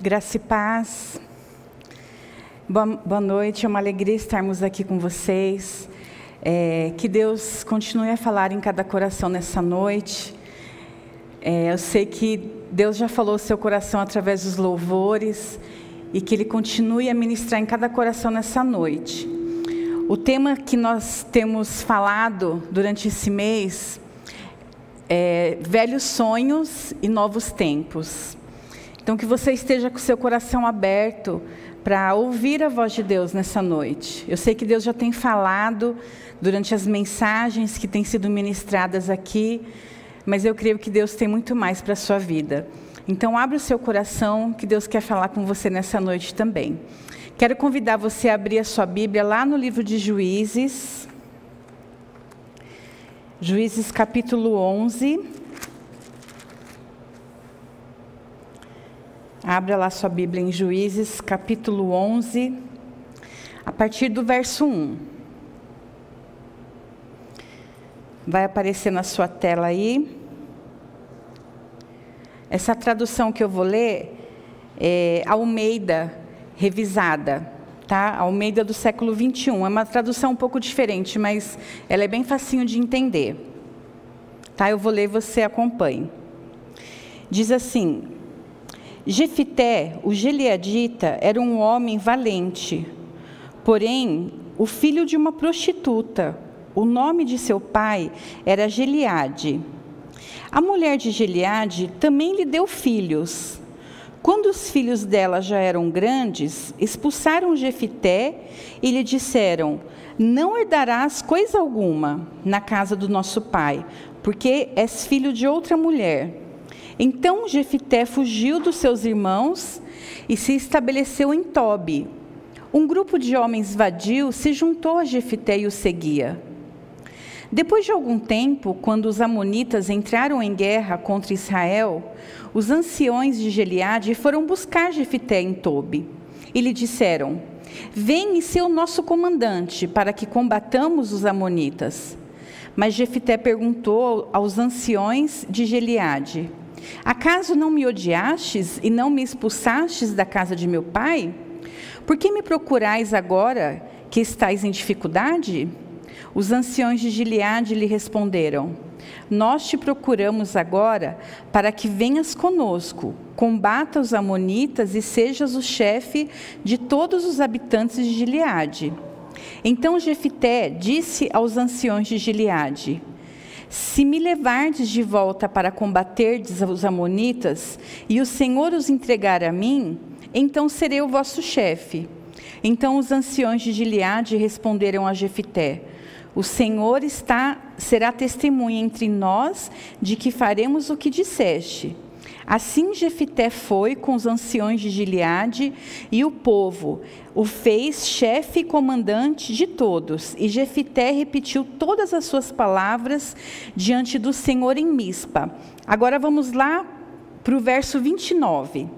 Graça e paz. Boa, noite, é uma alegria estarmos aqui com vocês. É, que Deus continue a falar em cada coração nessa noite. É, eu sei que Deus já falou o seu coração através dos louvores e que Ele continue a ministrar em cada coração nessa noite. O tema que nós temos falado durante esse mês é velhos sonhos e novos tempos. Então, que você esteja com o seu coração aberto para ouvir a voz de Deus nessa noite. Eu sei que Deus já tem falado durante as mensagens que têm sido ministradas aqui, mas eu creio que Deus tem muito mais para a sua vida. Então, abra o seu coração, que Deus quer falar com você nessa noite também. Quero convidar você a abrir a sua Bíblia lá no livro de Juízes. Juízes capítulo 11. Abra lá sua Bíblia em Juízes, capítulo 11, a partir do verso 1. Vai aparecer na sua tela aí. Essa tradução que eu vou ler é Almeida revisada, tá? Almeida do século 21. É uma tradução um pouco diferente, mas ela é bem facinho de entender. Tá? Eu vou ler, você acompanhe. Diz assim: Jefité, o Gileadita, era um homem valente, porém, o filho de uma prostituta. O nome de seu pai era Gileade. A mulher de Gileade também lhe deu filhos. Quando os filhos dela já eram grandes, expulsaram Jefité e lhe disseram: Não herdarás coisa alguma na casa do nosso pai, porque és filho de outra mulher. Então Jefité fugiu dos seus irmãos e se estabeleceu em Tobi. Um grupo de homens vadios se juntou a Jefité e o seguia. Depois de algum tempo, quando os amonitas entraram em guerra contra Israel, os anciões de Gileade foram buscar Jefité em Tobi e lhe disseram: Vem e ser o nosso comandante para que combatamos os amonitas. Mas Jefité perguntou aos anciões de Gileade: Acaso não me odiastes e não me expulsastes da casa de meu pai? Por que me procurais agora que estáis em dificuldade? Os anciões de Gileade lhe responderam: Nós te procuramos agora para que venhas conosco, combata os amonitas e sejas o chefe de todos os habitantes de Gileade. Então Jefité disse aos anciões de Gileade: se me levardes de volta para combaterdes os amonitas, e o Senhor os entregar a mim, então serei o vosso chefe. Então os anciões de Gileade responderam a Jefité: O Senhor está será testemunha entre nós de que faremos o que disseste. Assim Jefité foi com os anciões de Gileade e o povo, o fez chefe e comandante de todos. E Jefité repetiu todas as suas palavras diante do Senhor em Mispa. Agora vamos lá para o verso 29.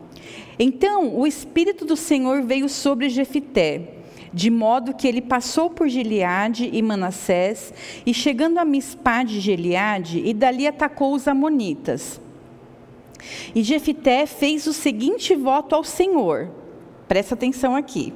Então o Espírito do Senhor veio sobre Jefité, de modo que ele passou por Gileade e Manassés, e chegando a Mispá de Gileade, e dali atacou os amonitas. E Jefité fez o seguinte voto ao Senhor. Presta atenção aqui.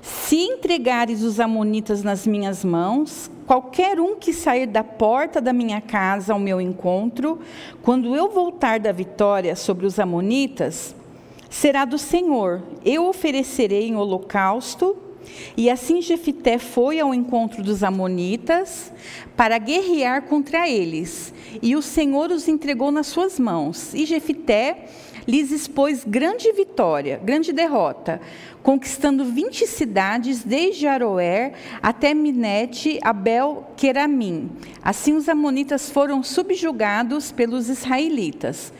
Se entregares os amonitas nas minhas mãos, qualquer um que sair da porta da minha casa ao meu encontro, quando eu voltar da vitória sobre os amonitas, será do Senhor. Eu oferecerei em holocausto e assim Jefité foi ao encontro dos amonitas para guerrear contra eles, e o Senhor os entregou nas suas mãos. E Jefité lhes expôs grande vitória, grande derrota, conquistando 20 cidades, desde Aroer até Minete, Abel, Queramim. Assim os amonitas foram subjugados pelos israelitas.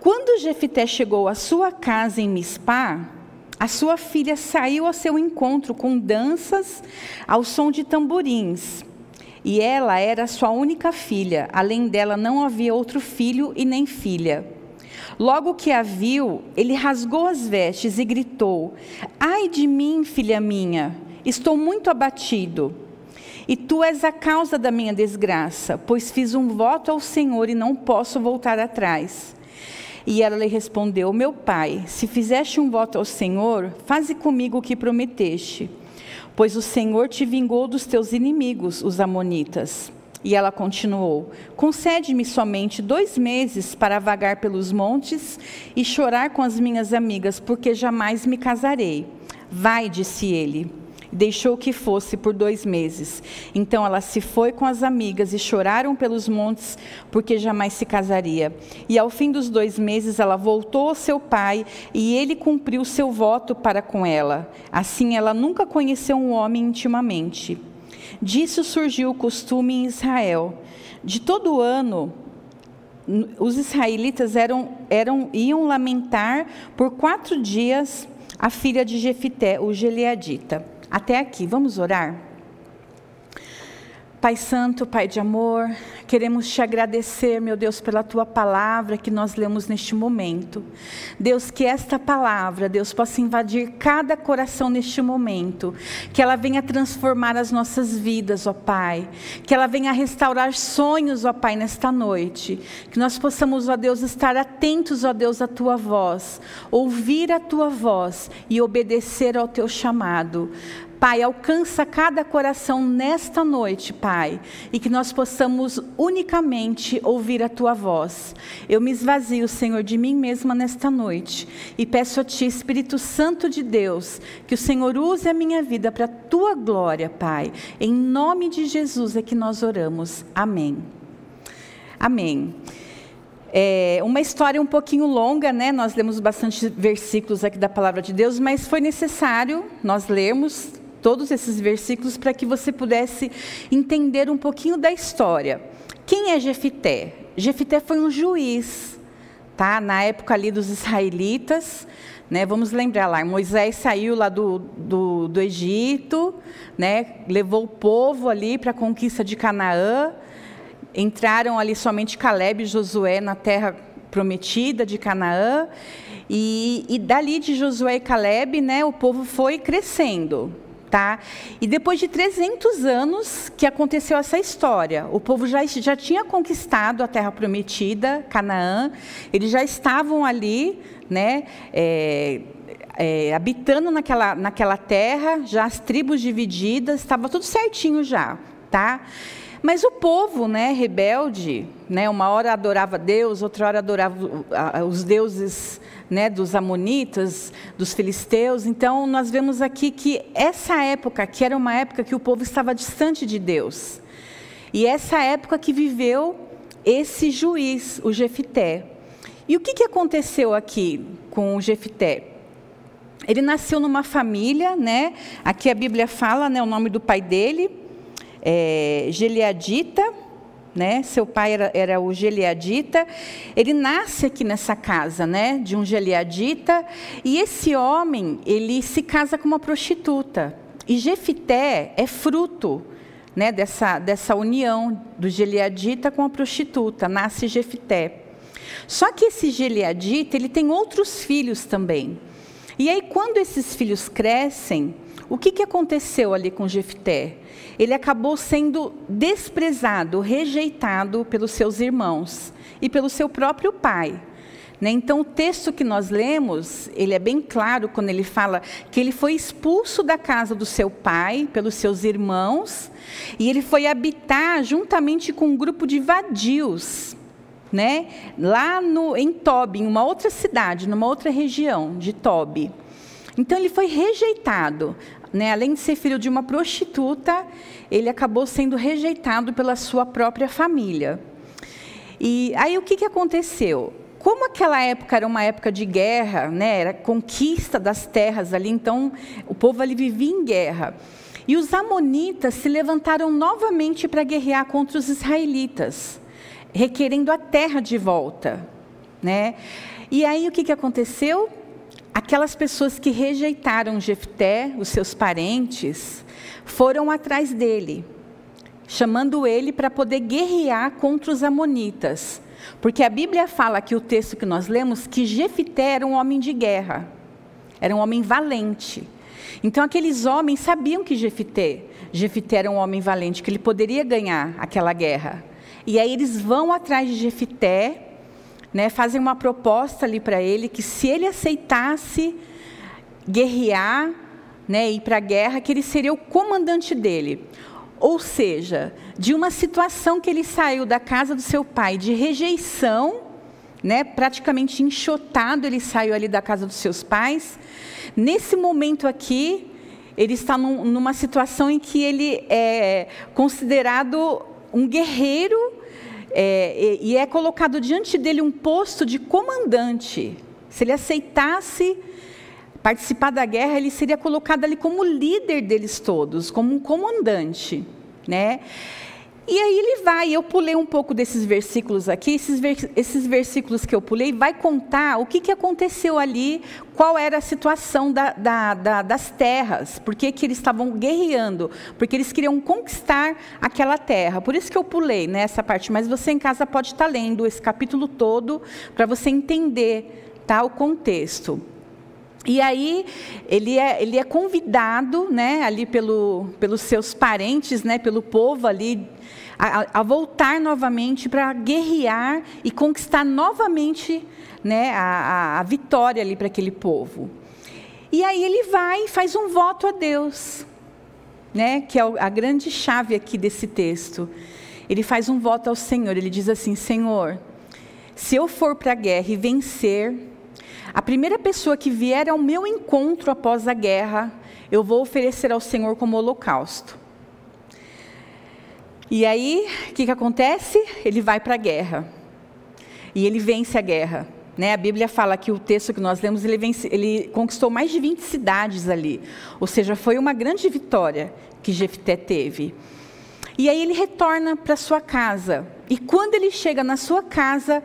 Quando Jefité chegou à sua casa em Mispá, a sua filha saiu ao seu encontro com danças ao som de tamborins. E ela era sua única filha, além dela não havia outro filho e nem filha. Logo que a viu, ele rasgou as vestes e gritou: Ai de mim, filha minha, estou muito abatido. E tu és a causa da minha desgraça, pois fiz um voto ao Senhor e não posso voltar atrás. E ela lhe respondeu: Meu pai, se fizeste um voto ao Senhor, faze comigo o que prometeste. Pois o Senhor te vingou dos teus inimigos, os Amonitas. E ela continuou: Concede-me somente dois meses para vagar pelos montes e chorar com as minhas amigas, porque jamais me casarei. Vai, disse ele. Deixou que fosse por dois meses. Então ela se foi com as amigas e choraram pelos montes, porque jamais se casaria. E ao fim dos dois meses ela voltou ao seu pai e ele cumpriu seu voto para com ela. Assim ela nunca conheceu um homem intimamente. Disso surgiu o costume em Israel. De todo ano, os israelitas eram, eram, iam lamentar por quatro dias a filha de Jefité, o Gileadita. Até aqui, vamos orar? Pai Santo, Pai de amor, queremos te agradecer, meu Deus, pela tua palavra que nós lemos neste momento. Deus, que esta palavra, Deus, possa invadir cada coração neste momento, que ela venha transformar as nossas vidas, ó Pai, que ela venha restaurar sonhos, ó Pai, nesta noite, que nós possamos, ó Deus, estar atentos, ó Deus, à tua voz, ouvir a tua voz e obedecer ao teu chamado. Pai, alcança cada coração nesta noite, Pai, e que nós possamos unicamente ouvir a tua voz. Eu me esvazio, Senhor, de mim mesma nesta noite e peço a Ti, Espírito Santo de Deus, que o Senhor use a minha vida para a tua glória, Pai. Em nome de Jesus é que nós oramos. Amém. Amém. É uma história um pouquinho longa, né? Nós lemos bastante versículos aqui da palavra de Deus, mas foi necessário nós lermos todos esses versículos para que você pudesse entender um pouquinho da história. Quem é Jefité? Jefité foi um juiz, tá? Na época ali dos israelitas, né? Vamos lembrar lá, Moisés saiu lá do, do, do Egito, né? Levou o povo ali para a conquista de Canaã. Entraram ali somente Caleb e Josué na terra prometida de Canaã. E, e dali de Josué e Caleb, né, o povo foi crescendo. Tá? E depois de 300 anos que aconteceu essa história, o povo já, já tinha conquistado a terra prometida, Canaã, eles já estavam ali, né, é, é, habitando naquela, naquela terra, já as tribos divididas, estava tudo certinho já. Tá? Mas o povo, né, rebelde, né, uma hora adorava Deus, outra hora adorava os deuses né, dos amonitas, dos filisteus. Então, nós vemos aqui que essa época, que era uma época que o povo estava distante de Deus, e essa época que viveu esse juiz, o Jefité. E o que, que aconteceu aqui com o Jefité? Ele nasceu numa família, né? Aqui a Bíblia fala, né, o nome do pai dele, é, Geliadita né? Seu pai era, era o Geliadita. Ele nasce aqui nessa casa, né? De um Geliadita. E esse homem, ele se casa com uma prostituta. E Jefité é fruto né, dessa, dessa união do Geliadita com a prostituta. Nasce Jefité. Só que esse Geliadita, ele tem outros filhos também. E aí, quando esses filhos crescem, o que, que aconteceu ali com Jefté? Ele acabou sendo desprezado, rejeitado pelos seus irmãos e pelo seu próprio pai. Né? Então, o texto que nós lemos, ele é bem claro quando ele fala que ele foi expulso da casa do seu pai pelos seus irmãos e ele foi habitar juntamente com um grupo de vadios, né? lá no, em Tobi, em uma outra cidade, numa outra região de Tobi. Então ele foi rejeitado. Né? Além de ser filho de uma prostituta, ele acabou sendo rejeitado pela sua própria família. E aí o que, que aconteceu? Como aquela época era uma época de guerra, né? era conquista das terras ali, então o povo ali vivia em guerra. E os amonitas se levantaram novamente para guerrear contra os israelitas, requerendo a terra de volta. Né? E aí o que, que aconteceu? Aquelas pessoas que rejeitaram Jefté, os seus parentes, foram atrás dele, chamando ele para poder guerrear contra os amonitas. Porque a Bíblia fala que o texto que nós lemos que Jefté era um homem de guerra, era um homem valente. Então aqueles homens sabiam que Jefté, Jefté era um homem valente, que ele poderia ganhar aquela guerra. E aí eles vão atrás de Jefté né, fazem uma proposta ali para ele que se ele aceitasse guerrear, né, ir para a guerra, que ele seria o comandante dele. Ou seja, de uma situação que ele saiu da casa do seu pai de rejeição, né, praticamente enxotado, ele saiu ali da casa dos seus pais. Nesse momento aqui, ele está num, numa situação em que ele é considerado um guerreiro é, e é colocado diante dele um posto de comandante. Se ele aceitasse participar da guerra, ele seria colocado ali como líder deles todos, como um comandante, né? E aí ele vai, eu pulei um pouco desses versículos aqui, esses, esses versículos que eu pulei, vai contar o que, que aconteceu ali, qual era a situação da, da, da, das terras, por que eles estavam guerreando, porque eles queriam conquistar aquela terra. Por isso que eu pulei nessa parte, mas você em casa pode estar lendo esse capítulo todo para você entender tá, o contexto. E aí ele é, ele é convidado, né, ali pelo, pelos seus parentes, né, pelo povo ali a, a voltar novamente para guerrear e conquistar novamente né, a, a, vitória ali para aquele povo. E aí ele vai e faz um voto a Deus, né, que é a grande chave aqui desse texto. Ele faz um voto ao Senhor, ele diz assim: Senhor, se eu for para a guerra e vencer, a primeira pessoa que vier ao meu encontro após a guerra, eu vou oferecer ao Senhor como holocausto. E aí, o que, que acontece? Ele vai para a guerra. E ele vence a guerra. Né? A Bíblia fala que o texto que nós lemos, ele, vence, ele conquistou mais de 20 cidades ali. Ou seja, foi uma grande vitória que Jefté teve. E aí ele retorna para sua casa. E quando ele chega na sua casa,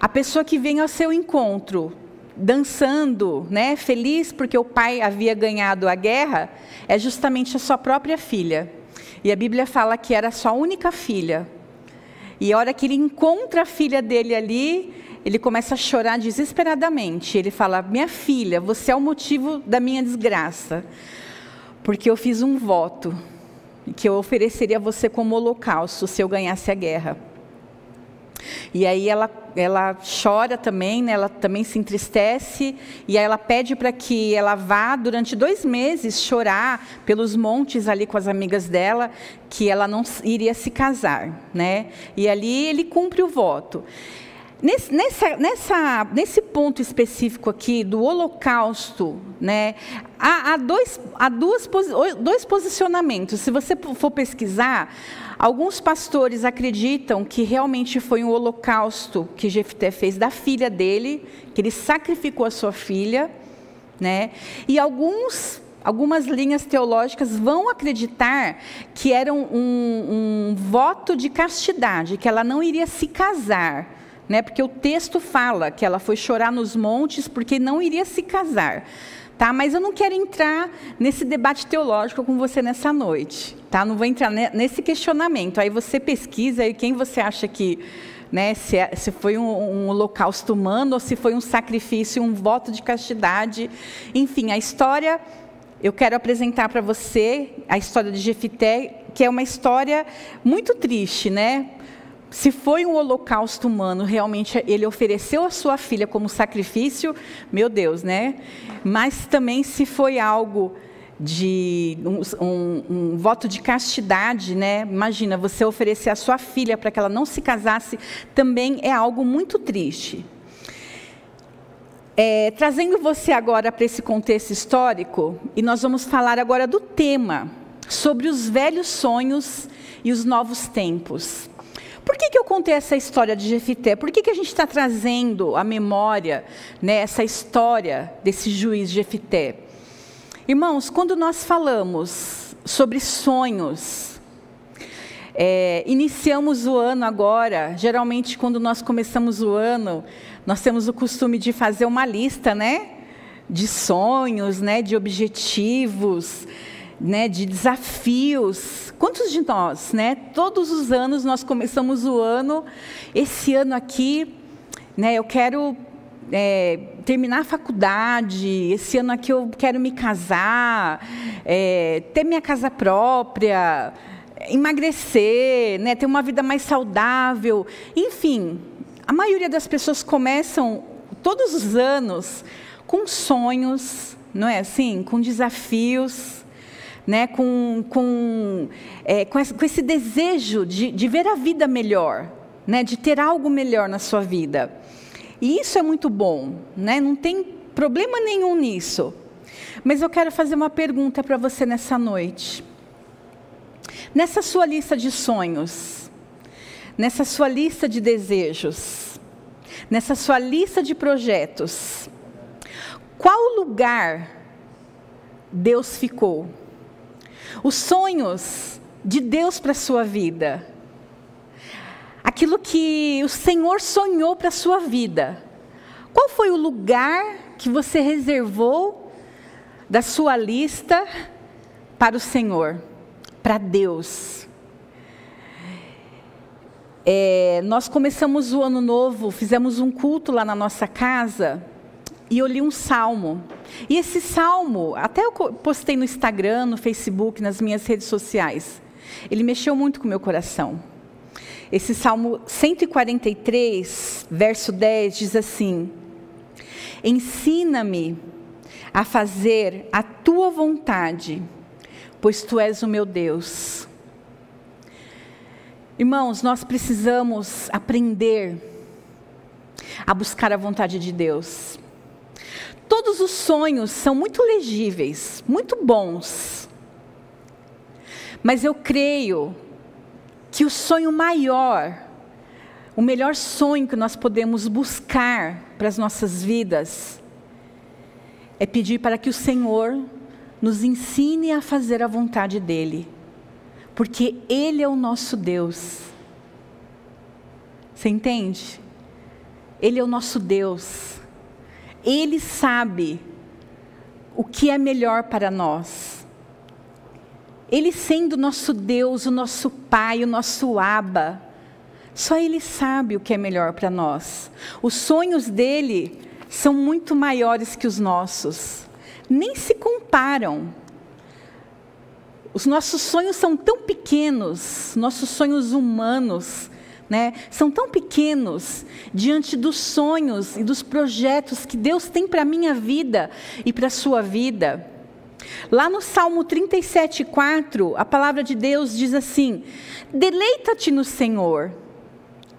a pessoa que vem ao seu encontro, dançando, né, feliz porque o pai havia ganhado a guerra, é justamente a sua própria filha. E a Bíblia fala que era sua única filha. E a hora que ele encontra a filha dele ali, ele começa a chorar desesperadamente. Ele fala: Minha filha, você é o motivo da minha desgraça. Porque eu fiz um voto que eu ofereceria a você como holocausto se eu ganhasse a guerra. E aí ela, ela chora também, né? ela também se entristece, e aí ela pede para que ela vá durante dois meses chorar pelos montes ali com as amigas dela, que ela não iria se casar. Né? E ali ele cumpre o voto. Nesse, nessa, nessa, nesse ponto específico aqui do holocausto, né, há, há, dois, há duas, dois posicionamentos. Se você for pesquisar, alguns pastores acreditam que realmente foi um holocausto que Jefté fez da filha dele, que ele sacrificou a sua filha, né? E alguns algumas linhas teológicas vão acreditar que era um, um, um, voto de castidade, que ela não iria se casar né? Porque o texto fala que ela foi chorar nos montes porque não iria se casar. Tá? Mas eu não quero entrar nesse debate teológico com você nessa noite, tá? Não vou entrar nesse questionamento. Aí você pesquisa e quem você acha que né, se, é, se, foi um, um, holocausto humano ou se foi um sacrifício, um voto de castidade. Enfim, a história, eu quero apresentar para você a história de Jefité, que é uma história muito triste, né? Se foi um holocausto humano, realmente ele ofereceu a sua filha como sacrifício, meu Deus, né? Mas também se foi algo de um, um, um, voto de castidade, né? Imagina você oferecer a sua filha para que ela não se casasse, também é algo muito triste. É, trazendo você agora para esse contexto histórico, e nós vamos falar agora do tema sobre os velhos sonhos e os novos tempos. Por que, que eu contei essa história de Jefité? Por que, que a gente está trazendo à memória né, essa história desse juiz Jefité? Irmãos, quando nós falamos sobre sonhos, é, iniciamos o ano agora, geralmente quando nós começamos o ano, nós temos o costume de fazer uma lista, né? De sonhos, né? De objetivos, né, de desafios. Quantos de nós, né? Todos os anos nós começamos o ano. Esse ano aqui, né? Eu quero é, terminar a faculdade. Esse ano aqui eu quero me casar, é, ter minha casa própria, emagrecer, né? Ter uma vida mais saudável. Enfim, a maioria das pessoas começam todos os anos com sonhos, não é assim? Com desafios, né? com, com, é, com, esse, com esse desejo de, de ver a vida melhor, né? de ter algo melhor na sua vida. E isso é muito bom, né? não tem problema nenhum nisso. Mas eu quero fazer uma pergunta para você nessa noite. Nessa sua lista de sonhos, nessa sua lista de desejos, nessa sua lista de projetos, qual lugar Deus ficou? Os sonhos de Deus para a sua vida. Aquilo que o Senhor sonhou para a sua vida. Qual foi o lugar que você reservou da sua lista para o Senhor, para Deus? É, nós começamos o ano novo, fizemos um culto lá na nossa casa e eu li um salmo. E esse salmo, até eu postei no Instagram, no Facebook, nas minhas redes sociais. Ele mexeu muito com o meu coração. Esse salmo 143, verso 10 diz assim: Ensina-me a fazer a tua vontade, pois tu és o meu Deus. Irmãos, nós precisamos aprender a buscar a vontade de Deus. Todos os sonhos são muito legíveis, muito bons. Mas eu creio que o sonho maior, o melhor sonho que nós podemos buscar para as nossas vidas, é pedir para que o Senhor nos ensine a fazer a vontade dEle porque Ele é o nosso Deus. Você entende? Ele é o nosso Deus. Ele sabe o que é melhor para nós. Ele sendo nosso Deus, o nosso Pai, o nosso Aba, só Ele sabe o que é melhor para nós. Os sonhos dele são muito maiores que os nossos, nem se comparam. Os nossos sonhos são tão pequenos, nossos sonhos humanos, né, são tão pequenos diante dos sonhos e dos projetos que Deus tem para a minha vida e para a sua vida. Lá no Salmo 37,4, a palavra de Deus diz assim: Deleita-te no Senhor,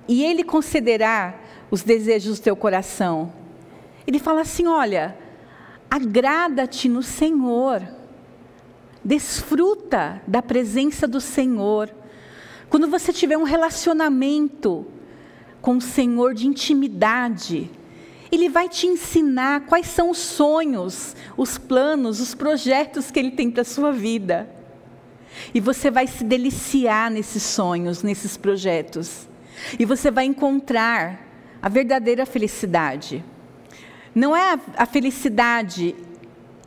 e Ele concederá os desejos do teu coração. Ele fala assim: olha, agrada-te no Senhor. Desfruta da presença do Senhor. Quando você tiver um relacionamento com o Senhor de intimidade, Ele vai te ensinar quais são os sonhos, os planos, os projetos que Ele tem para a sua vida. E você vai se deliciar nesses sonhos, nesses projetos. E você vai encontrar a verdadeira felicidade. Não é a felicidade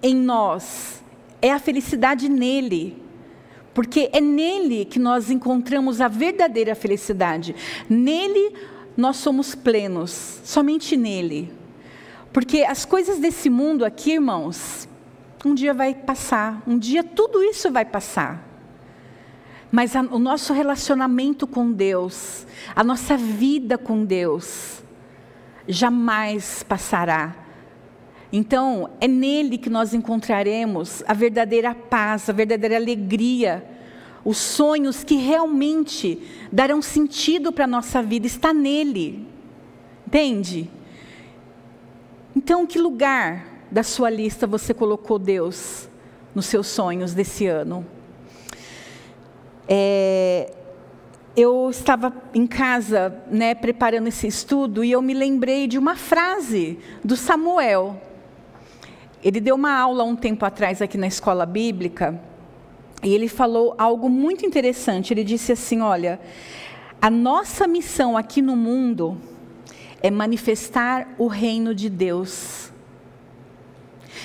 em nós, é a felicidade nele. Porque é nele que nós encontramos a verdadeira felicidade. Nele nós somos plenos, somente nele. Porque as coisas desse mundo aqui, irmãos, um dia vai passar, um dia tudo isso vai passar. Mas a, o nosso relacionamento com Deus, a nossa vida com Deus, jamais passará. Então, é nele que nós encontraremos a verdadeira paz, a verdadeira alegria, os sonhos que realmente darão sentido para a nossa vida, está nele. Entende? Então, que lugar da sua lista você colocou Deus nos seus sonhos desse ano? É, eu estava em casa, né, preparando esse estudo e eu me lembrei de uma frase do Samuel. Ele deu uma aula um tempo atrás aqui na escola bíblica e ele falou algo muito interessante. Ele disse assim: Olha, a nossa missão aqui no mundo é manifestar o reino de Deus.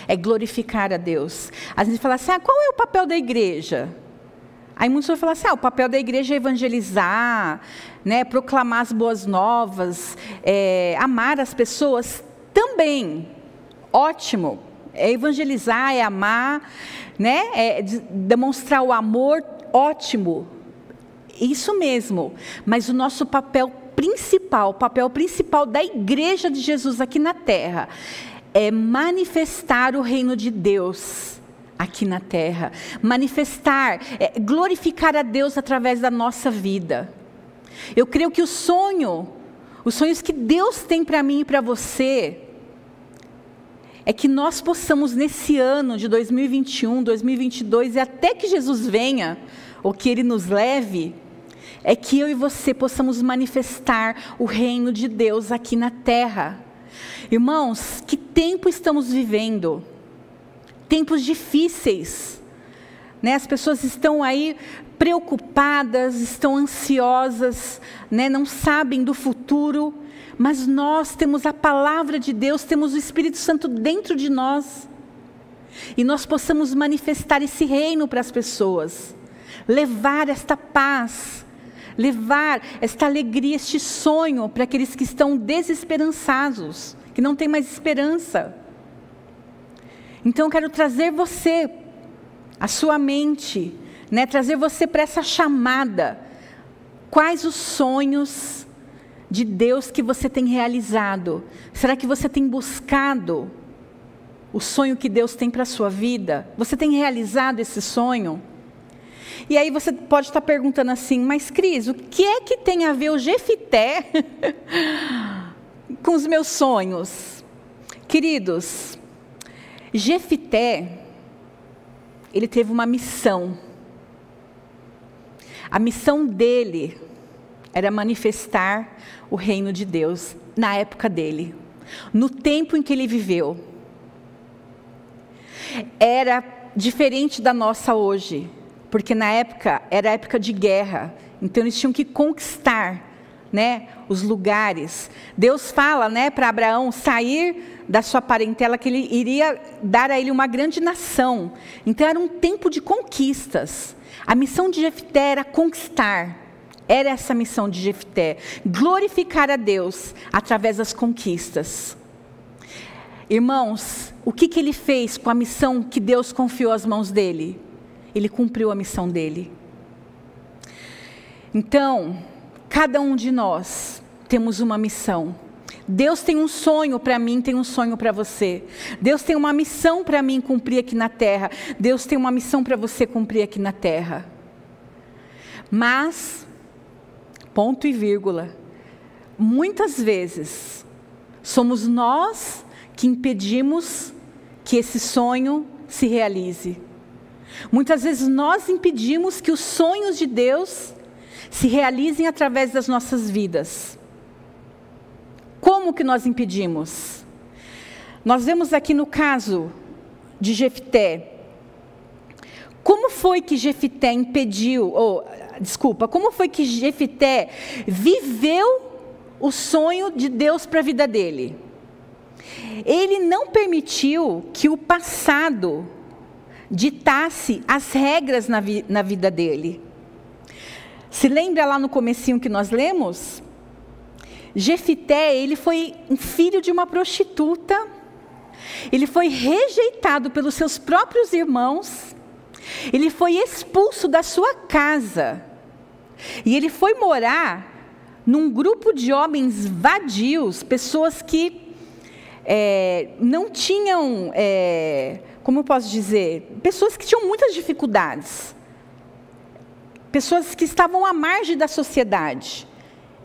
É glorificar a Deus. A gente fala assim: ah, qual é o papel da igreja? Aí muitos vão falar assim: ah, o papel da igreja é evangelizar, né, proclamar as boas novas, é, amar as pessoas. Também, ótimo. É evangelizar, é amar, né? é demonstrar o amor, ótimo. Isso mesmo. Mas o nosso papel principal, o papel principal da igreja de Jesus aqui na terra é manifestar o reino de Deus aqui na terra, manifestar, é, glorificar a Deus através da nossa vida. Eu creio que o sonho, os sonhos que Deus tem para mim e para você, é que nós possamos nesse ano de 2021, 2022 e até que Jesus venha, ou que Ele nos leve, é que eu e você possamos manifestar o reino de Deus aqui na terra. Irmãos, que tempo estamos vivendo? Tempos difíceis. Né? As pessoas estão aí preocupadas, estão ansiosas, né? não sabem do futuro, mas nós temos a palavra de Deus, temos o Espírito Santo dentro de nós. E nós possamos manifestar esse reino para as pessoas, levar esta paz, levar esta alegria, este sonho para aqueles que estão desesperançados, que não têm mais esperança. Então eu quero trazer você, a sua mente, né, trazer você para essa chamada. Quais os sonhos de Deus que você tem realizado? Será que você tem buscado o sonho que Deus tem para a sua vida? Você tem realizado esse sonho? E aí você pode estar perguntando assim, mas Cris, o que é que tem a ver o Jefité com os meus sonhos? Queridos, Jefité, ele teve uma missão. A missão dele era manifestar o reino de Deus na época dele, no tempo em que ele viveu. Era diferente da nossa hoje porque na época era época de guerra, então eles tinham que conquistar, né, os lugares. Deus fala, né, para Abraão sair da sua parentela que ele iria dar a ele uma grande nação. Então era um tempo de conquistas. A missão de Jefté era conquistar. Era essa a missão de Jefté, glorificar a Deus através das conquistas. Irmãos, o que, que ele fez com a missão que Deus confiou às mãos dele? ele cumpriu a missão dele. Então, cada um de nós temos uma missão. Deus tem um sonho para mim, tem um sonho para você. Deus tem uma missão para mim cumprir aqui na terra. Deus tem uma missão para você cumprir aqui na terra. Mas, ponto e vírgula, muitas vezes somos nós que impedimos que esse sonho se realize. Muitas vezes nós impedimos que os sonhos de Deus se realizem através das nossas vidas. Como que nós impedimos? Nós vemos aqui no caso de Jefté. Como foi que Jefté impediu, ou desculpa, como foi que Jefté viveu o sonho de Deus para a vida dele? Ele não permitiu que o passado ditasse as regras na, vi, na vida dele. Se lembra lá no comecinho que nós lemos? Jefité, ele foi um filho de uma prostituta. Ele foi rejeitado pelos seus próprios irmãos. Ele foi expulso da sua casa. E ele foi morar num grupo de homens vadios, pessoas que é, não tinham é, como eu posso dizer, pessoas que tinham muitas dificuldades, pessoas que estavam à margem da sociedade.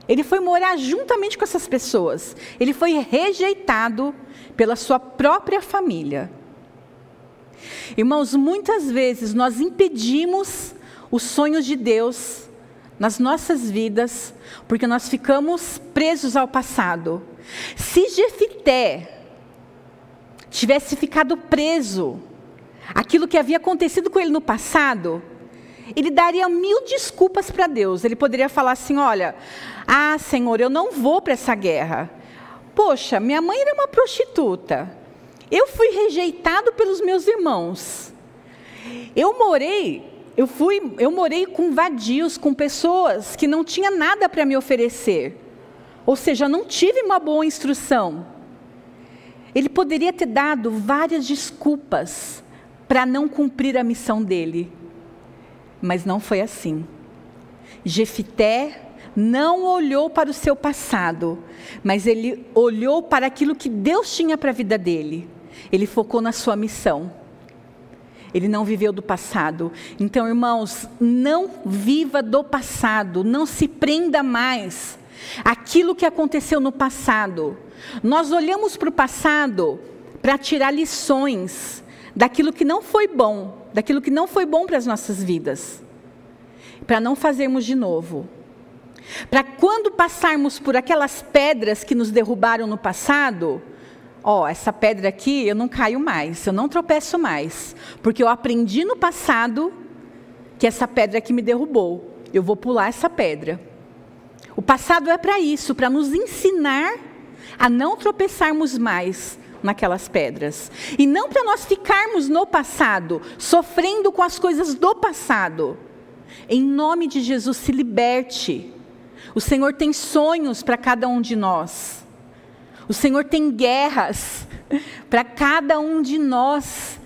Ele foi morar juntamente com essas pessoas. Ele foi rejeitado pela sua própria família. Irmãos, muitas vezes nós impedimos os sonhos de Deus nas nossas vidas porque nós ficamos presos ao passado. Se Jefité tivesse ficado preso, aquilo que havia acontecido com ele no passado, ele daria mil desculpas para Deus. Ele poderia falar assim: Olha, ah, Senhor, eu não vou para essa guerra. Poxa, minha mãe era uma prostituta. Eu fui rejeitado pelos meus irmãos. Eu morei, eu fui, eu morei com vadios, com pessoas que não tinham nada para me oferecer. Ou seja, não tive uma boa instrução. Ele poderia ter dado várias desculpas para não cumprir a missão dele, mas não foi assim. Jefité não olhou para o seu passado, mas ele olhou para aquilo que Deus tinha para a vida dele. Ele focou na sua missão. Ele não viveu do passado. Então, irmãos, não viva do passado, não se prenda mais aquilo que aconteceu no passado. Nós olhamos para o passado para tirar lições daquilo que não foi bom, daquilo que não foi bom para as nossas vidas, para não fazermos de novo. Para quando passarmos por aquelas pedras que nos derrubaram no passado, ó, oh, essa pedra aqui eu não caio mais, eu não tropeço mais, porque eu aprendi no passado que essa pedra aqui me derrubou. Eu vou pular essa pedra. O passado é para isso, para nos ensinar a não tropeçarmos mais naquelas pedras. E não para nós ficarmos no passado, sofrendo com as coisas do passado. Em nome de Jesus, se liberte. O Senhor tem sonhos para cada um de nós. O Senhor tem guerras para cada um de nós.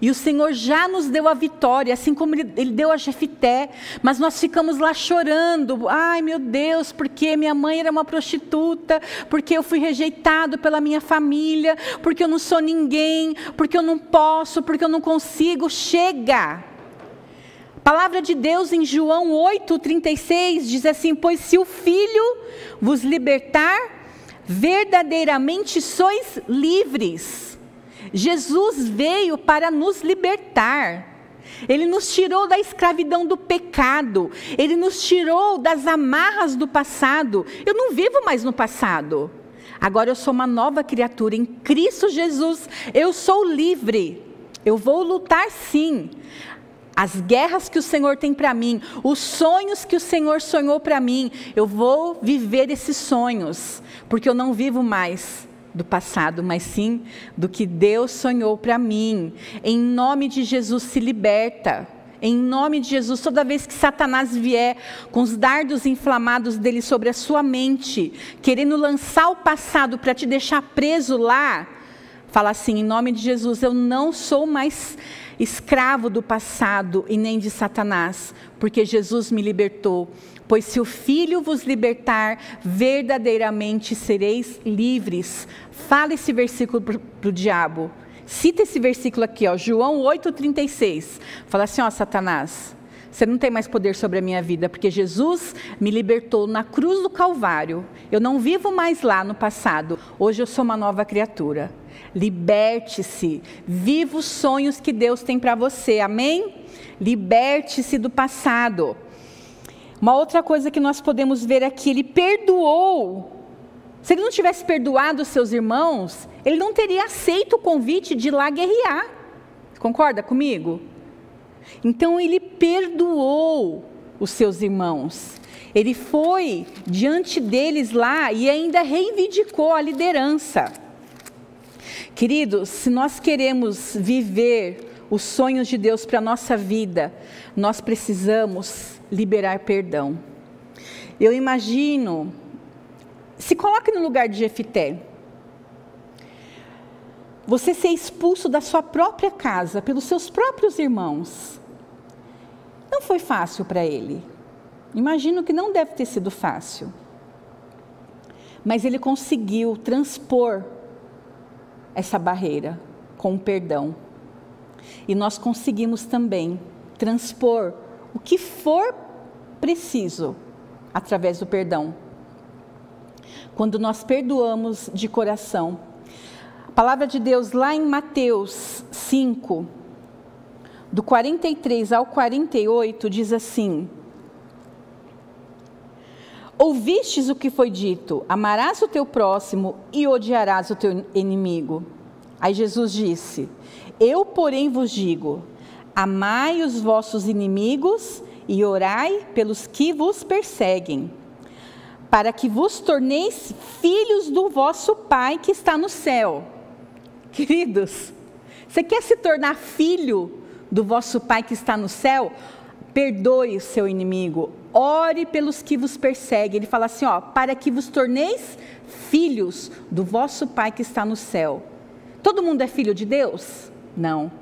E o Senhor já nos deu a vitória, assim como Ele, deu a Jefité, mas nós ficamos lá chorando. Ai meu Deus, porque minha mãe era uma prostituta, porque eu fui rejeitado pela minha família, porque eu não sou ninguém, porque eu não posso, porque eu não consigo. Chega! A palavra de Deus em João 8,36 diz assim: Pois se o Filho vos libertar, verdadeiramente sois livres. Jesus veio para nos libertar. Ele nos tirou da escravidão do pecado, ele nos tirou das amarras do passado. Eu não vivo mais no passado. Agora eu sou uma nova criatura em Cristo Jesus. Eu sou livre. Eu vou lutar sim as guerras que o Senhor tem para mim, os sonhos que o Senhor sonhou para mim, eu vou viver esses sonhos, porque eu não vivo mais do passado, mas sim do que Deus sonhou para mim. Em nome de Jesus, se liberta. Em nome de Jesus, toda vez que Satanás vier com os dardos inflamados dele sobre a sua mente, querendo lançar o passado para te deixar preso lá, fala assim: em nome de Jesus, eu não sou mais escravo do passado e nem de Satanás, porque Jesus me libertou. Pois se o Filho vos libertar, verdadeiramente sereis livres. Fala esse versículo para o diabo. Cita esse versículo aqui, ó, João 8,36. Fala assim, ó, Satanás, você não tem mais poder sobre a minha vida, porque Jesus me libertou na cruz do Calvário. Eu não vivo mais lá no passado. Hoje eu sou uma nova criatura. Liberte-se. Viva os sonhos que Deus tem para você. Amém? Liberte-se do passado. Uma outra coisa que nós podemos ver aqui, ele perdoou. Se ele não tivesse perdoado os seus irmãos, ele não teria aceito o convite de ir lá guerrear. Concorda comigo? Então ele perdoou os seus irmãos. Ele foi diante deles lá e ainda reivindicou a liderança. Queridos, se nós queremos viver os sonhos de Deus para a nossa vida, nós precisamos liberar perdão. Eu imagino, se coloque no lugar de Jefité. Você ser expulso da sua própria casa pelos seus próprios irmãos. Não foi fácil para ele. Imagino que não deve ter sido fácil. Mas ele conseguiu transpor essa barreira com o perdão. E nós conseguimos também transpor o que for preciso através do perdão. Quando nós perdoamos de coração. A palavra de Deus lá em Mateus 5, do 43 ao 48, diz assim: Ouvistes o que foi dito: amarás o teu próximo e odiarás o teu inimigo. Aí Jesus disse: Eu, porém, vos digo: amai os vossos inimigos e orai pelos que vos perseguem, para que vos torneis filhos do vosso Pai que está no céu. Queridos, você quer se tornar filho do vosso Pai que está no céu? Perdoe o seu inimigo, ore pelos que vos perseguem. Ele fala assim, ó, para que vos torneis filhos do vosso Pai que está no céu. Todo mundo é filho de Deus? Não.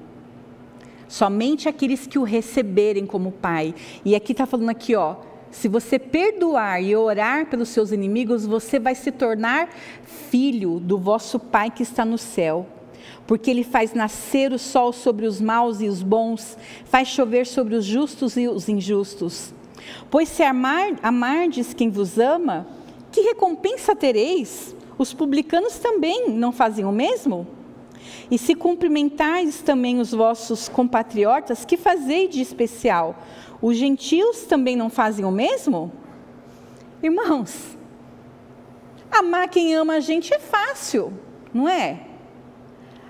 Somente aqueles que o receberem como Pai. E aqui está falando aqui, ó, se você perdoar e orar pelos seus inimigos, você vai se tornar filho do vosso Pai que está no céu. Porque ele faz nascer o sol sobre os maus e os bons, faz chover sobre os justos e os injustos. Pois se amar, amardes quem vos ama, que recompensa tereis? Os publicanos também não fazem o mesmo? E se cumprimentais também os vossos compatriotas, que fazei de especial? Os gentios também não fazem o mesmo? Irmãos, amar quem ama a gente é fácil, não é?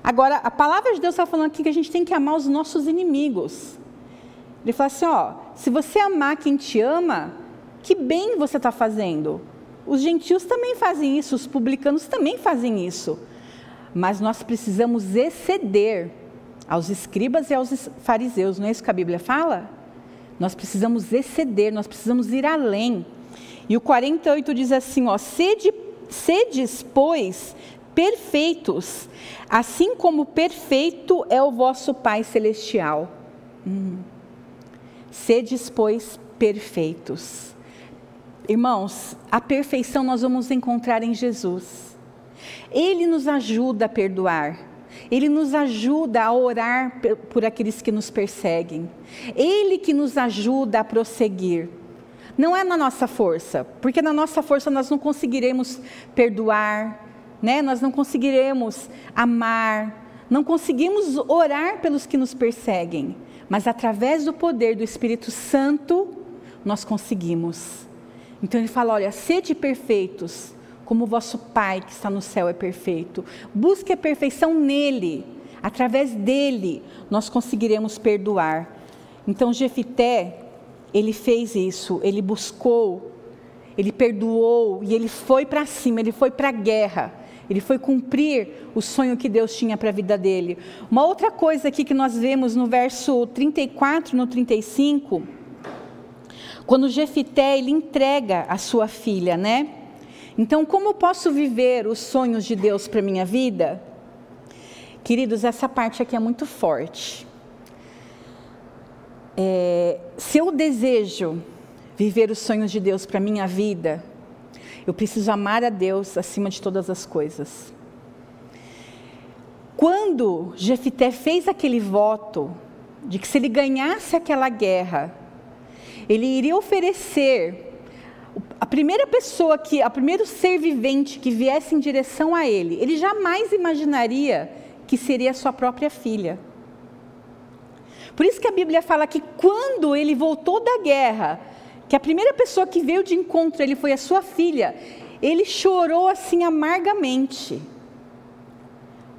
Agora, a palavra de Deus está falando aqui que a gente tem que amar os nossos inimigos. Ele fala assim: ó, se você amar quem te ama, que bem você está fazendo. Os gentios também fazem isso, os publicanos também fazem isso. Mas nós precisamos exceder aos escribas e aos fariseus, não é isso que a Bíblia fala? Nós precisamos exceder, nós precisamos ir além. E o 48 diz assim: ó, sede, sedes, pois, perfeitos, assim como perfeito é o vosso Pai Celestial. Hum. Sedes, pois, perfeitos. Irmãos, a perfeição nós vamos encontrar em Jesus. Ele nos ajuda a perdoar. Ele nos ajuda a orar por aqueles que nos perseguem. Ele que nos ajuda a prosseguir. Não é na nossa força, porque na nossa força nós não conseguiremos perdoar, né? Nós não conseguiremos amar, não conseguimos orar pelos que nos perseguem, mas através do poder do Espírito Santo nós conseguimos. Então ele fala: olha, sede perfeitos, como vosso Pai que está no céu é perfeito. Busque a perfeição nele. Através dele nós conseguiremos perdoar. Então Jefité, ele fez isso, ele buscou, ele perdoou e ele foi para cima, ele foi para a guerra. Ele foi cumprir o sonho que Deus tinha para a vida dele. Uma outra coisa aqui que nós vemos no verso 34, no 35, quando Jefité ele entrega a sua filha, né? Então, como posso viver os sonhos de Deus para minha vida? Queridos, essa parte aqui é muito forte. É, se eu desejo viver os sonhos de Deus para minha vida, eu preciso amar a Deus acima de todas as coisas. Quando Jefité fez aquele voto de que se ele ganhasse aquela guerra, ele iria oferecer a primeira pessoa que, a primeiro ser vivente que viesse em direção a ele, ele jamais imaginaria que seria sua própria filha. Por isso que a Bíblia fala que quando ele voltou da guerra, que a primeira pessoa que veio de encontro ele foi a sua filha, ele chorou assim amargamente.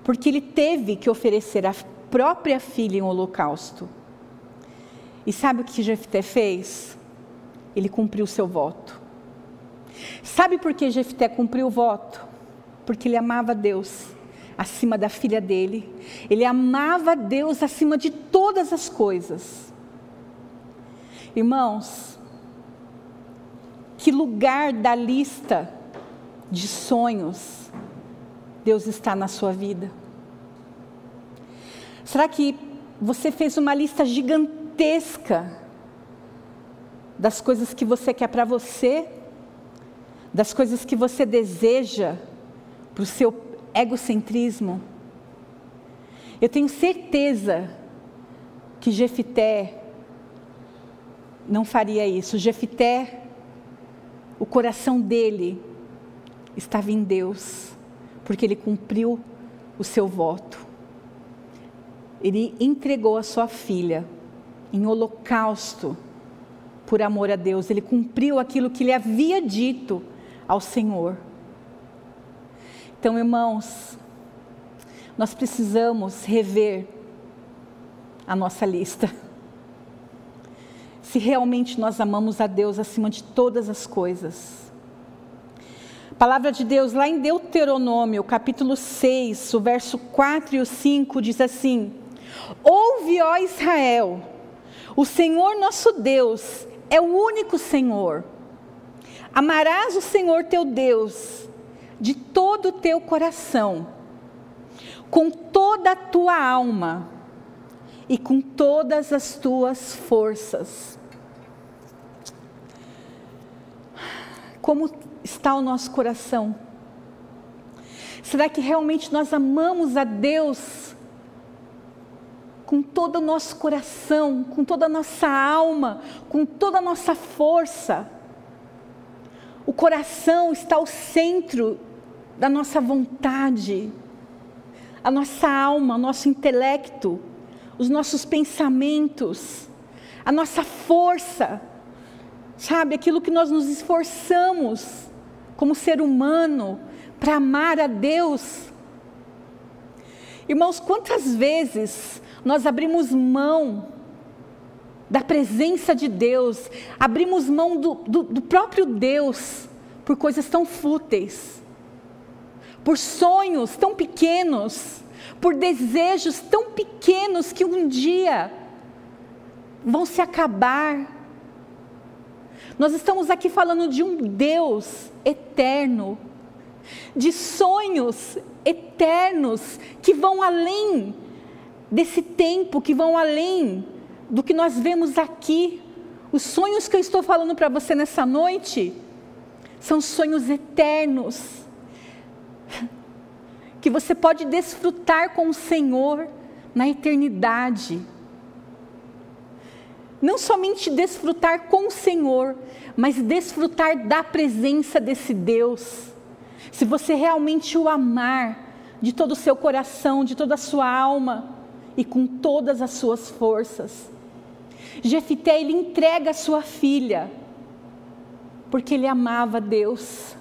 Porque ele teve que oferecer a própria filha em holocausto. E sabe o que Jefté fez? Ele cumpriu seu voto. Sabe por que Jefté cumpriu o voto? Porque ele amava Deus acima da filha dele. Ele amava Deus acima de todas as coisas. Irmãos, que lugar da lista de sonhos Deus está na sua vida? Será que você fez uma lista gigantesca das coisas que você quer para você? das coisas que você deseja para o seu egocentrismo. Eu tenho certeza que Jefité não faria isso. Jefité, o coração dele estava em Deus, porque ele cumpriu o seu voto. Ele entregou a sua filha em holocausto por amor a Deus. Ele cumpriu aquilo que ele havia dito ao Senhor. Então, irmãos, nós precisamos rever a nossa lista. Se realmente nós amamos a Deus acima de todas as coisas. A palavra de Deus, lá em Deuteronômio, capítulo 6, o verso 4 e o 5, diz assim: Ouve, ó Israel, o Senhor nosso Deus é o único Senhor. Amarás o Senhor teu Deus de todo o teu coração, com toda a tua alma e com todas as tuas forças. Como está o nosso coração? Será que realmente nós amamos a Deus com todo o nosso coração, com toda a nossa alma, com toda a nossa força? O coração está ao centro da nossa vontade, a nossa alma, o nosso intelecto, os nossos pensamentos, a nossa força, sabe, aquilo que nós nos esforçamos como ser humano para amar a Deus. Irmãos, quantas vezes nós abrimos mão da presença de Deus, abrimos mão do, do, do próprio Deus por coisas tão fúteis, por sonhos tão pequenos, por desejos tão pequenos que um dia vão se acabar. Nós estamos aqui falando de um Deus eterno, de sonhos eternos que vão além desse tempo, que vão além do que nós vemos aqui. Os sonhos que eu estou falando para você nessa noite são sonhos eternos, que você pode desfrutar com o Senhor na eternidade. Não somente desfrutar com o Senhor, mas desfrutar da presença desse Deus se você realmente o amar de todo o seu coração, de toda a sua alma e com todas as suas forças. Jefité, ele entrega a sua filha, porque ele amava Deus,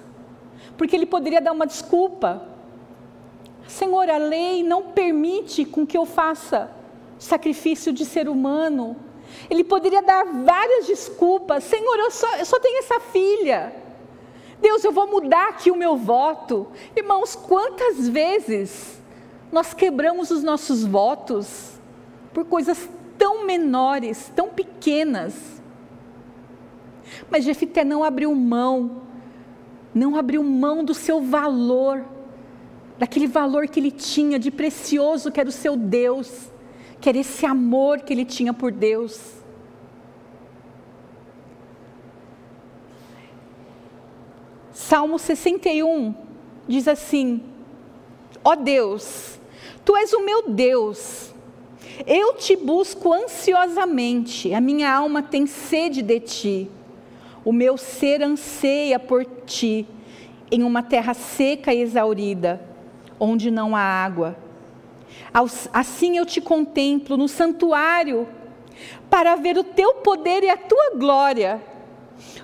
porque ele poderia dar uma desculpa. Senhor, a lei não permite com que eu faça sacrifício de ser humano. Ele poderia dar várias desculpas. Senhor, eu só, eu só tenho essa filha. Deus, eu vou mudar aqui o meu voto. Irmãos, quantas vezes nós quebramos os nossos votos por coisas tão menores, tão pequenas. Mas Jefité não abriu mão, não abriu mão do seu valor, daquele valor que ele tinha de precioso que era o seu Deus, que era esse amor que ele tinha por Deus. Salmo 61 diz assim: Ó oh Deus, tu és o meu Deus, eu te busco ansiosamente, a minha alma tem sede de ti, o meu ser anseia por ti, em uma terra seca e exaurida, onde não há água. Assim eu te contemplo no santuário, para ver o teu poder e a tua glória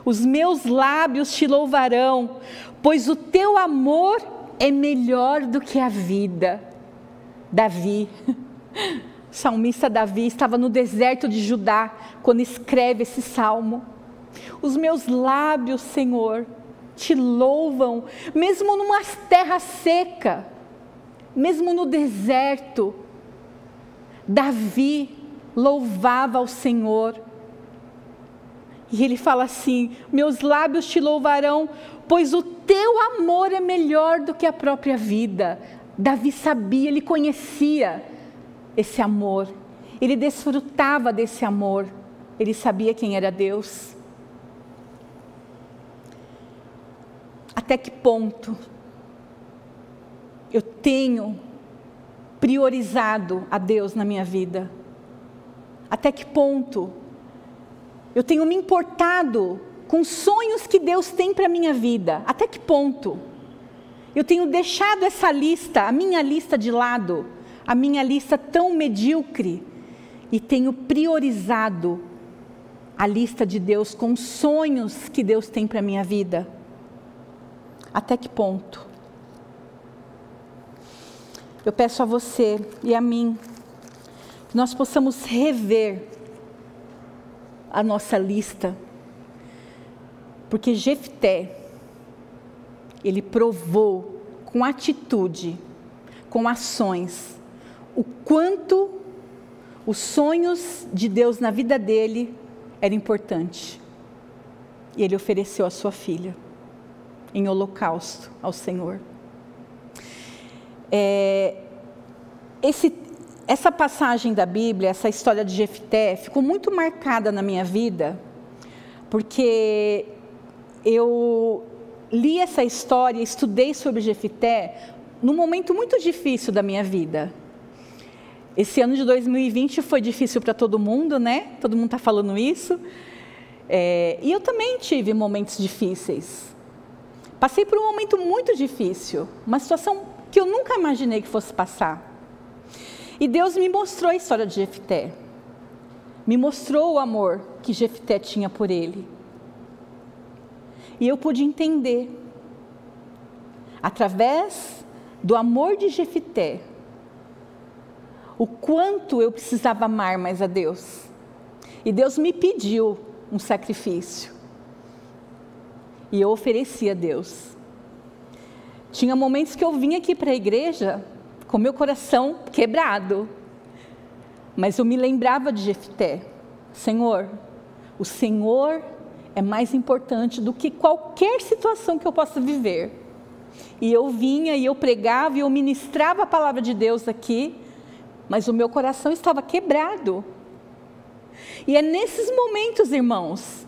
os meus lábios te louvarão, pois o teu amor é melhor do que a vida. Davi, salmista Davi, estava no deserto de Judá quando escreve esse salmo. Os meus lábios, Senhor, te louvam, mesmo numa terra seca, mesmo no deserto. Davi louvava ao Senhor e ele fala assim: Meus lábios te louvarão, pois o teu amor é melhor do que a própria vida. Davi sabia, ele conhecia esse amor, ele desfrutava desse amor, ele sabia quem era Deus. Até que ponto eu tenho priorizado a Deus na minha vida? Até que ponto eu tenho me importado com sonhos que Deus tem para a minha vida. Até que ponto? Eu tenho deixado essa lista, a minha lista de lado, a minha lista tão medíocre, e tenho priorizado a lista de Deus com sonhos que Deus tem para a minha vida. Até que ponto? Eu peço a você e a mim que nós possamos rever a nossa lista. Porque Jefté, ele provou com atitude, com ações, o quanto os sonhos de Deus na vida dele eram importantes. E ele ofereceu a sua filha em holocausto ao Senhor. É, esse essa passagem da Bíblia, essa história de Jefté, ficou muito marcada na minha vida, porque eu li essa história, estudei sobre Jefité num momento muito difícil da minha vida. Esse ano de 2020 foi difícil para todo mundo, né? Todo mundo está falando isso. É, e eu também tive momentos difíceis. Passei por um momento muito difícil, uma situação que eu nunca imaginei que fosse passar. E Deus me mostrou a história de Jefté. Me mostrou o amor que Jefté tinha por ele. E eu pude entender, através do amor de Jefité, o quanto eu precisava amar mais a Deus. E Deus me pediu um sacrifício. E eu ofereci a Deus. Tinha momentos que eu vinha aqui para a igreja com meu coração quebrado. Mas eu me lembrava de Jefté. Senhor, o Senhor é mais importante do que qualquer situação que eu possa viver. E eu vinha e eu pregava e eu ministrava a palavra de Deus aqui, mas o meu coração estava quebrado. E é nesses momentos, irmãos,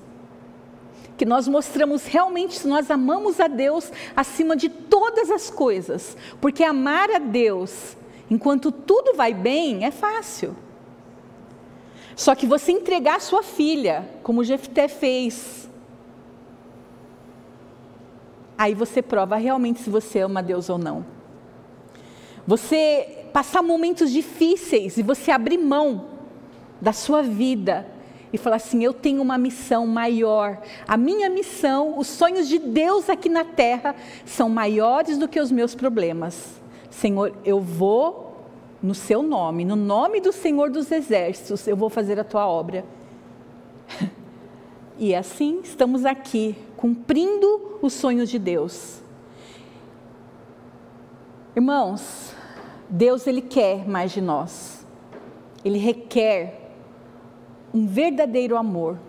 que nós mostramos realmente se nós amamos a Deus acima de todas as coisas, porque amar a Deus enquanto tudo vai bem é fácil. Só que você entregar sua filha, como Jefté fez, aí você prova realmente se você ama a Deus ou não. Você passar momentos difíceis e você abrir mão da sua vida e falar assim: eu tenho uma missão maior. A minha missão, os sonhos de Deus aqui na terra são maiores do que os meus problemas. Senhor, eu vou no seu nome, no nome do Senhor dos Exércitos, eu vou fazer a tua obra. E assim estamos aqui, cumprindo os sonhos de Deus. Irmãos, Deus ele quer mais de nós. Ele requer um verdadeiro amor.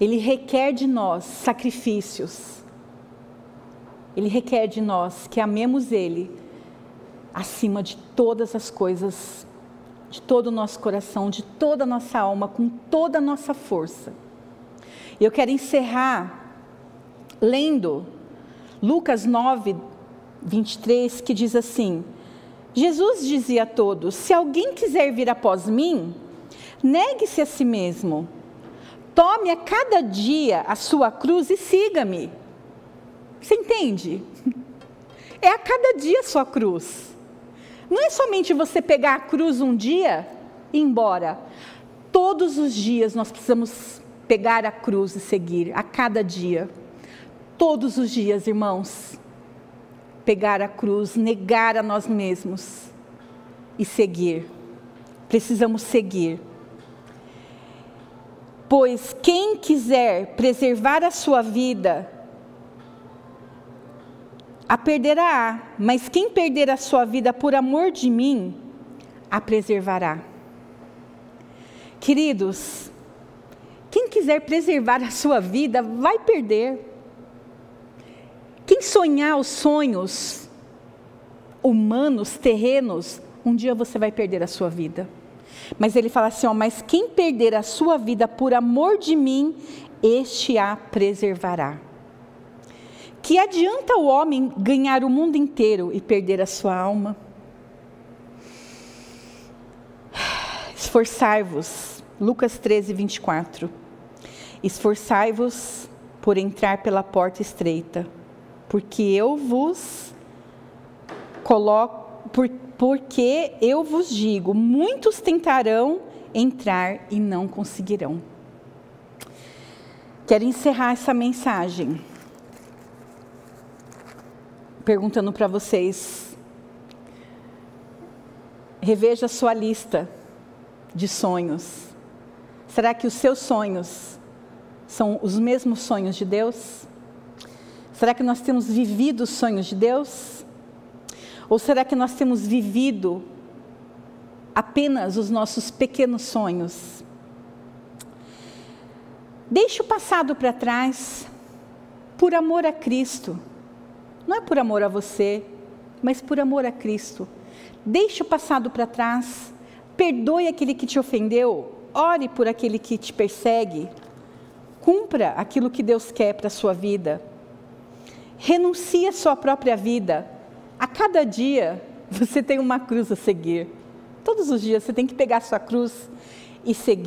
Ele requer de nós sacrifícios. Ele requer de nós que amemos ele acima de todas as coisas, de todo o nosso coração, de toda a nossa alma, com toda a nossa força. Eu quero encerrar lendo Lucas 9, 23, que diz assim: Jesus dizia a todos: Se alguém quiser vir após mim, negue-se a si mesmo. Tome a cada dia a sua cruz e siga-me. Você entende? É a cada dia a sua cruz. Não é somente você pegar a cruz um dia e ir embora. Todos os dias nós precisamos pegar a cruz e seguir, a cada dia. Todos os dias, irmãos pegar a cruz, negar a nós mesmos e seguir. Precisamos seguir. Pois quem quiser preservar a sua vida, a perderá, mas quem perder a sua vida por amor de mim, a preservará. Queridos, quem quiser preservar a sua vida, vai perder. Quem sonhar os sonhos humanos, terrenos, um dia você vai perder a sua vida. Mas ele fala assim: ó, mas quem perder a sua vida por amor de mim, este a preservará. Que adianta o homem ganhar o mundo inteiro e perder a sua alma? Esforçai-vos, Lucas 13, 24. Esforçai-vos por entrar pela porta estreita porque eu vos coloco, por, porque eu vos digo, muitos tentarão entrar e não conseguirão. Quero encerrar essa mensagem perguntando para vocês. Reveja sua lista de sonhos. Será que os seus sonhos são os mesmos sonhos de Deus? Será que nós temos vivido os sonhos de Deus? Ou será que nós temos vivido apenas os nossos pequenos sonhos? Deixe o passado para trás, por amor a Cristo. Não é por amor a você, mas por amor a Cristo. Deixe o passado para trás, perdoe aquele que te ofendeu, ore por aquele que te persegue, cumpra aquilo que Deus quer para a sua vida renuncie à sua própria vida. A cada dia você tem uma cruz a seguir. Todos os dias você tem que pegar sua cruz e seguir.